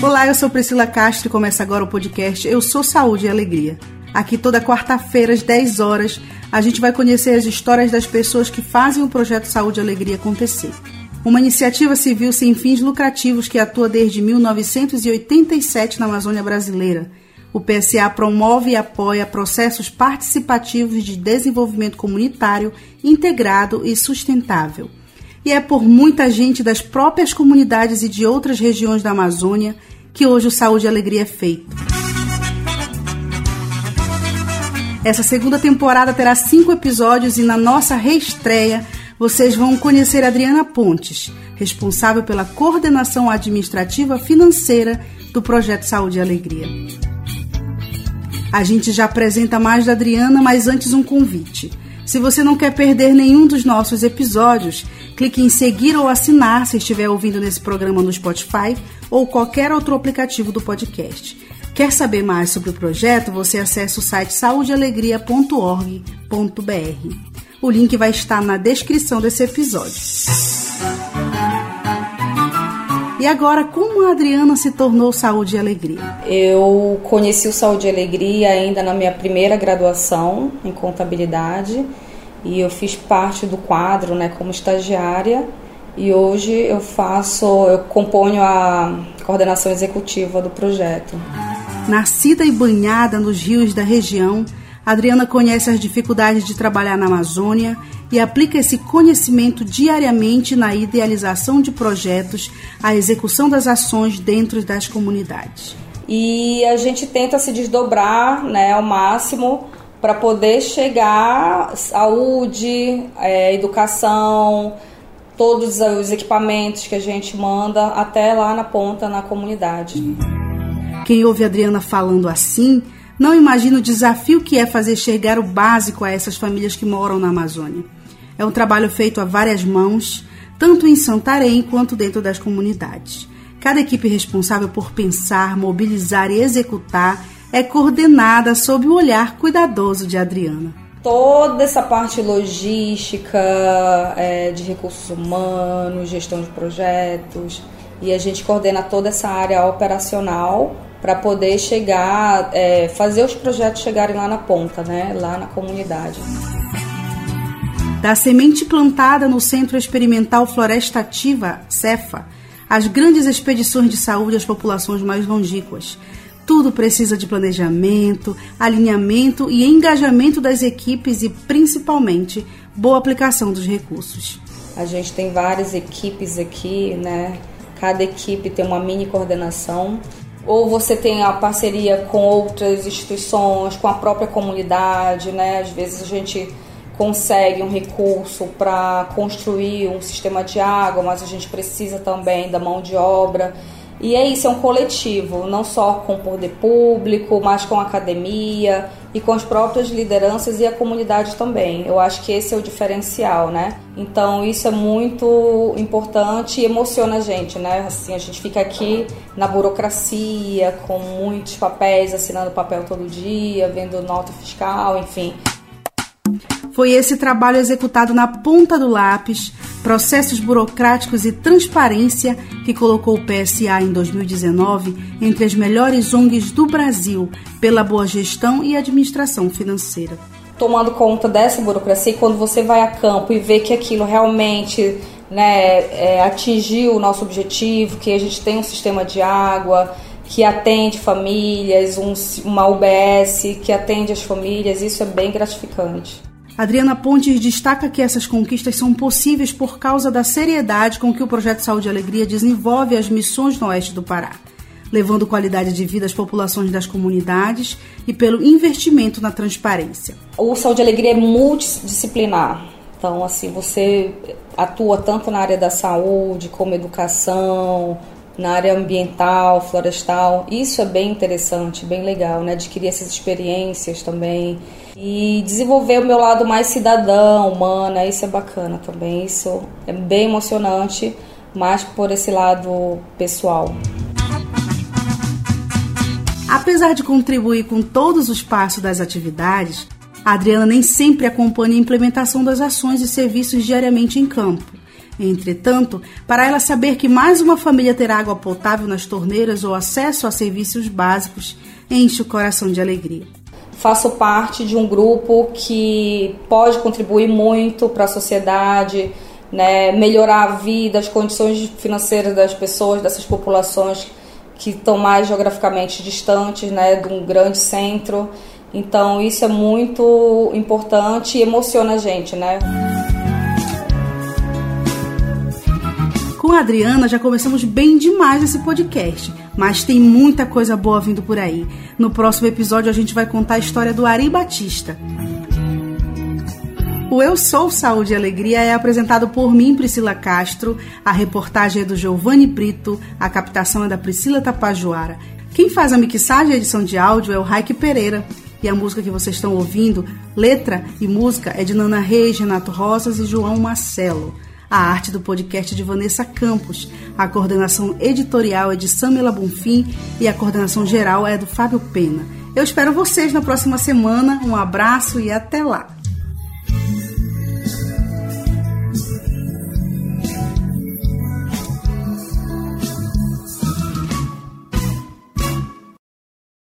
Olá, eu sou Priscila Castro e começa agora o podcast Eu Sou Saúde e Alegria. Aqui toda quarta-feira às 10 horas a gente vai conhecer as histórias das pessoas que fazem o projeto Saúde e Alegria acontecer. Uma iniciativa civil sem fins lucrativos que atua desde 1987 na Amazônia brasileira. O PSA promove e apoia processos participativos de desenvolvimento comunitário integrado e sustentável. E é por muita gente das próprias comunidades e de outras regiões da Amazônia que hoje o Saúde e Alegria é feito. Essa segunda temporada terá cinco episódios e na nossa reestreia vocês vão conhecer Adriana Pontes, responsável pela coordenação administrativa financeira do projeto Saúde e Alegria. A gente já apresenta mais da Adriana, mas antes um convite. Se você não quer perder nenhum dos nossos episódios, clique em seguir ou assinar se estiver ouvindo nesse programa no Spotify ou qualquer outro aplicativo do podcast. Quer saber mais sobre o projeto? Você acessa o site saudealegria.org.br. O link vai estar na descrição desse episódio. E agora, como a Adriana se tornou Saúde e Alegria? Eu conheci o Saúde e Alegria ainda na minha primeira graduação em contabilidade e eu fiz parte do quadro, né, como estagiária. E hoje eu faço, eu componho a coordenação executiva do projeto. Nascida e banhada nos rios da região, Adriana conhece as dificuldades de trabalhar na Amazônia e aplica esse conhecimento diariamente na idealização de projetos, a execução das ações dentro das comunidades. E a gente tenta se desdobrar né, ao máximo para poder chegar saúde, é, educação, todos os equipamentos que a gente manda até lá na ponta, na comunidade. Quem ouve a Adriana falando assim não imagina o desafio que é fazer chegar o básico a essas famílias que moram na Amazônia. É um trabalho feito a várias mãos, tanto em Santarém quanto dentro das comunidades. Cada equipe responsável por pensar, mobilizar e executar é coordenada sob o olhar cuidadoso de Adriana. Toda essa parte logística, é, de recursos humanos, gestão de projetos, e a gente coordena toda essa área operacional para poder chegar, é, fazer os projetos chegarem lá na ponta, né, lá na comunidade. Da semente plantada no Centro Experimental Floresta Ativa, CEFA, às grandes expedições de saúde às populações mais longínquas. Tudo precisa de planejamento, alinhamento e engajamento das equipes e, principalmente, boa aplicação dos recursos. A gente tem várias equipes aqui, né? Cada equipe tem uma mini coordenação ou você tem a parceria com outras instituições, com a própria comunidade, né? Às vezes a gente consegue um recurso para construir um sistema de água, mas a gente precisa também da mão de obra. E é isso, é um coletivo, não só com o poder público, mas com a academia e com as próprias lideranças e a comunidade também. Eu acho que esse é o diferencial, né? Então isso é muito importante e emociona a gente, né? Assim, a gente fica aqui na burocracia, com muitos papéis, assinando papel todo dia, vendo nota fiscal, enfim. Foi esse trabalho executado na ponta do lápis, processos burocráticos e transparência que colocou o PSA em 2019 entre as melhores ONGs do Brasil pela boa gestão e administração financeira. Tomando conta dessa burocracia, quando você vai a campo e vê que aquilo realmente né, é, atingiu o nosso objetivo, que a gente tem um sistema de água, que atende famílias, um, uma UBS que atende as famílias, isso é bem gratificante. Adriana Pontes destaca que essas conquistas são possíveis por causa da seriedade com que o Projeto Saúde e Alegria desenvolve as missões no oeste do Pará, levando qualidade de vida às populações das comunidades e pelo investimento na transparência. O Saúde e Alegria é multidisciplinar. Então, assim, você atua tanto na área da saúde, como educação, na área ambiental, florestal. Isso é bem interessante, bem legal, né? Adquirir essas experiências também e desenvolver o meu lado mais cidadão, humana, isso é bacana também. Isso é bem emocionante, mais por esse lado pessoal. Apesar de contribuir com todos os passos das atividades, a Adriana nem sempre acompanha a implementação das ações e serviços diariamente em campo. Entretanto, para ela saber que mais uma família terá água potável nas torneiras ou acesso a serviços básicos, enche o coração de alegria. Faço parte de um grupo que pode contribuir muito para a sociedade, né, melhorar a vida, as condições financeiras das pessoas, dessas populações que estão mais geograficamente distantes né, de um grande centro. Então isso é muito importante e emociona a gente, né? Com a Adriana já começamos bem demais esse podcast, mas tem muita coisa boa vindo por aí. No próximo episódio a gente vai contar a história do Ari Batista. O Eu Sou Saúde e Alegria é apresentado por mim, Priscila Castro. A reportagem é do Giovanni Brito, a captação é da Priscila Tapajoara. Quem faz a mixagem e edição de áudio é o Raik Pereira. E a música que vocês estão ouvindo, letra e música, é de Nana Reis, Renato Rosas e João Marcelo. A arte do podcast de Vanessa Campos. A coordenação editorial é de Samela Bonfim e a coordenação geral é do Fábio Pena. Eu espero vocês na próxima semana. Um abraço e até lá!